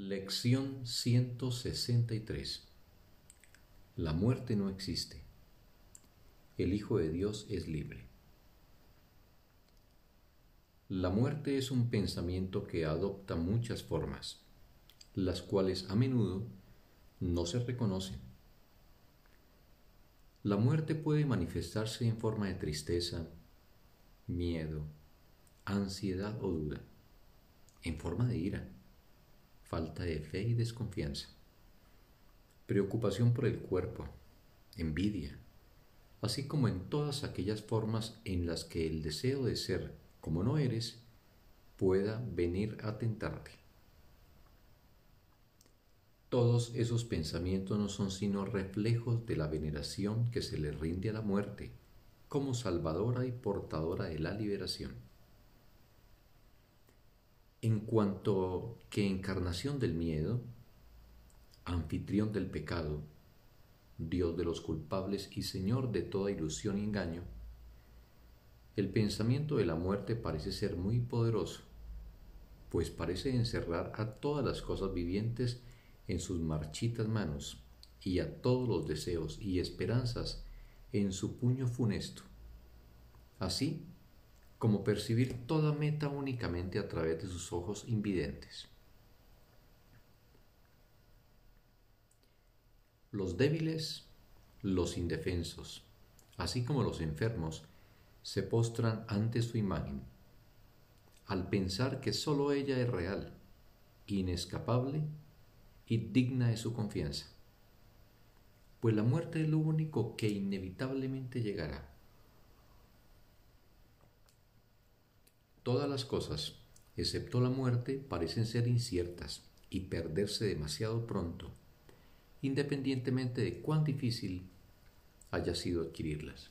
Lección 163 La muerte no existe. El Hijo de Dios es libre. La muerte es un pensamiento que adopta muchas formas, las cuales a menudo no se reconocen. La muerte puede manifestarse en forma de tristeza, miedo, ansiedad o duda, en forma de ira falta de fe y desconfianza, preocupación por el cuerpo, envidia, así como en todas aquellas formas en las que el deseo de ser como no eres pueda venir a tentarte. Todos esos pensamientos no son sino reflejos de la veneración que se le rinde a la muerte como salvadora y portadora de la liberación en cuanto que encarnación del miedo, anfitrión del pecado, Dios de los culpables y Señor de toda ilusión y engaño, el pensamiento de la muerte parece ser muy poderoso, pues parece encerrar a todas las cosas vivientes en sus marchitas manos y a todos los deseos y esperanzas en su puño funesto. Así, como percibir toda meta únicamente a través de sus ojos invidentes. Los débiles, los indefensos, así como los enfermos, se postran ante su imagen, al pensar que sólo ella es real, inescapable y digna de su confianza, pues la muerte es lo único que inevitablemente llegará Todas las cosas, excepto la muerte, parecen ser inciertas y perderse demasiado pronto, independientemente de cuán difícil haya sido adquirirlas.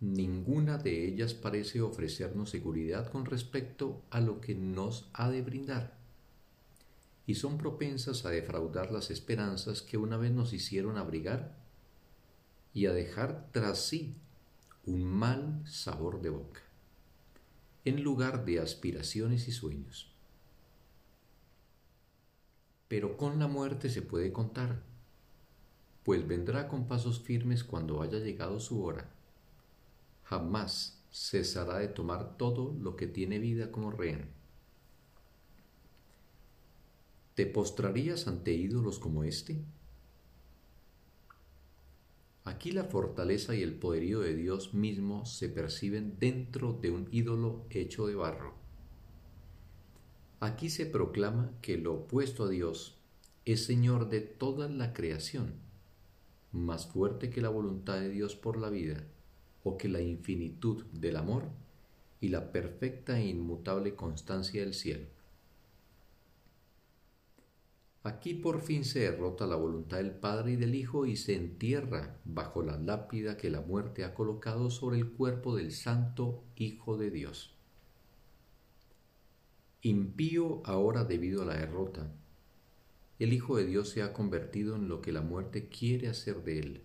Ninguna de ellas parece ofrecernos seguridad con respecto a lo que nos ha de brindar, y son propensas a defraudar las esperanzas que una vez nos hicieron abrigar y a dejar tras sí un mal sabor de boca en lugar de aspiraciones y sueños. Pero con la muerte se puede contar, pues vendrá con pasos firmes cuando haya llegado su hora. Jamás cesará de tomar todo lo que tiene vida como rehén. ¿Te postrarías ante ídolos como este? Aquí la fortaleza y el poderío de Dios mismo se perciben dentro de un ídolo hecho de barro. Aquí se proclama que lo opuesto a Dios es Señor de toda la creación, más fuerte que la voluntad de Dios por la vida, o que la infinitud del amor y la perfecta e inmutable constancia del cielo. Aquí por fin se derrota la voluntad del Padre y del Hijo y se entierra bajo la lápida que la muerte ha colocado sobre el cuerpo del Santo Hijo de Dios. Impío ahora debido a la derrota, el Hijo de Dios se ha convertido en lo que la muerte quiere hacer de él.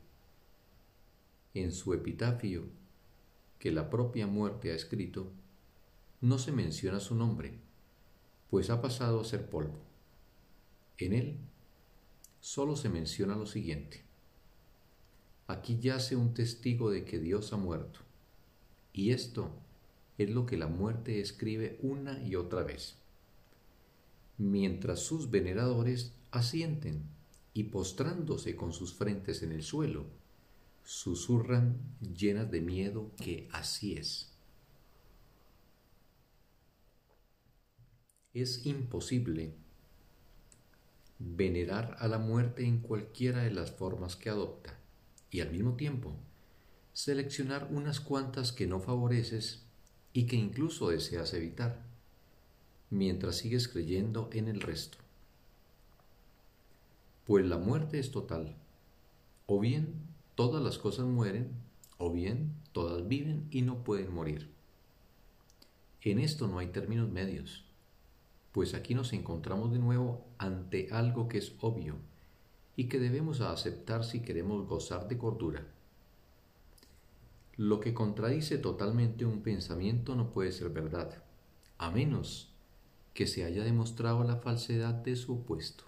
En su epitafio, que la propia muerte ha escrito, no se menciona su nombre, pues ha pasado a ser polvo. En él solo se menciona lo siguiente. Aquí yace un testigo de que Dios ha muerto, y esto es lo que la muerte escribe una y otra vez, mientras sus veneradores asienten y postrándose con sus frentes en el suelo, susurran llenas de miedo que así es. Es imposible venerar a la muerte en cualquiera de las formas que adopta y al mismo tiempo seleccionar unas cuantas que no favoreces y que incluso deseas evitar, mientras sigues creyendo en el resto. Pues la muerte es total. O bien todas las cosas mueren, o bien todas viven y no pueden morir. En esto no hay términos medios pues aquí nos encontramos de nuevo ante algo que es obvio y que debemos aceptar si queremos gozar de cordura. Lo que contradice totalmente un pensamiento no puede ser verdad, a menos que se haya demostrado la falsedad de su opuesto.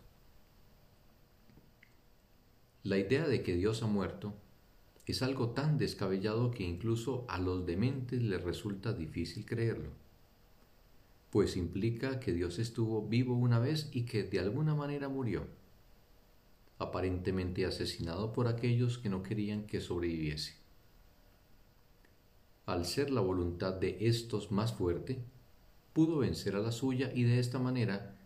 La idea de que Dios ha muerto es algo tan descabellado que incluso a los dementes les resulta difícil creerlo, pues implica que Dios estuvo vivo una vez y que de alguna manera murió, aparentemente asesinado por aquellos que no querían que sobreviviese. Al ser la voluntad de estos más fuerte, pudo vencer a la suya y de esta manera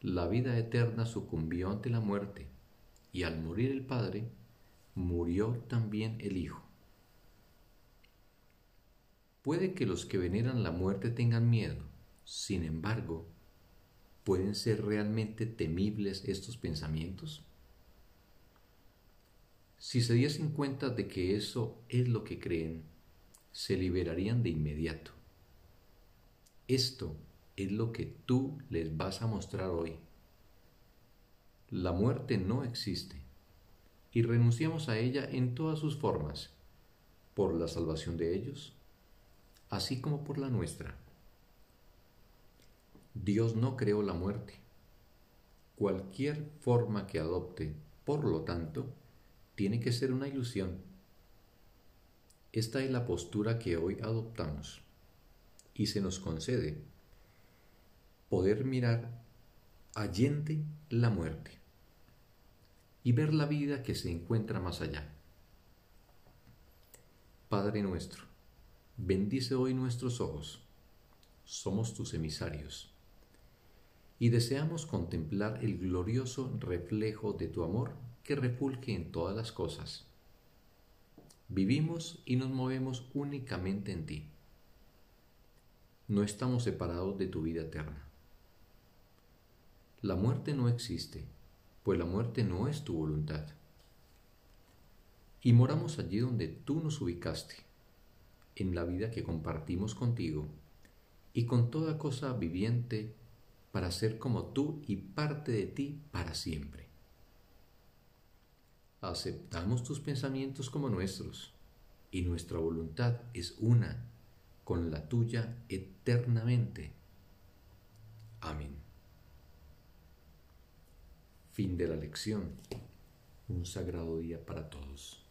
la vida eterna sucumbió ante la muerte, y al morir el Padre, murió también el Hijo. Puede que los que veneran la muerte tengan miedo, sin embargo, ¿pueden ser realmente temibles estos pensamientos? Si se diesen cuenta de que eso es lo que creen, se liberarían de inmediato. Esto es lo que tú les vas a mostrar hoy. La muerte no existe y renunciamos a ella en todas sus formas, por la salvación de ellos, así como por la nuestra. Dios no creó la muerte. Cualquier forma que adopte, por lo tanto, tiene que ser una ilusión. Esta es la postura que hoy adoptamos y se nos concede poder mirar allende la muerte y ver la vida que se encuentra más allá. Padre nuestro, bendice hoy nuestros ojos, somos tus emisarios, y deseamos contemplar el glorioso reflejo de tu amor que repulque en todas las cosas. Vivimos y nos movemos únicamente en ti. No estamos separados de tu vida eterna. La muerte no existe pues la muerte no es tu voluntad. Y moramos allí donde tú nos ubicaste, en la vida que compartimos contigo y con toda cosa viviente para ser como tú y parte de ti para siempre. Aceptamos tus pensamientos como nuestros y nuestra voluntad es una con la tuya eternamente. Amén. Fin de la lección. Un sagrado día para todos.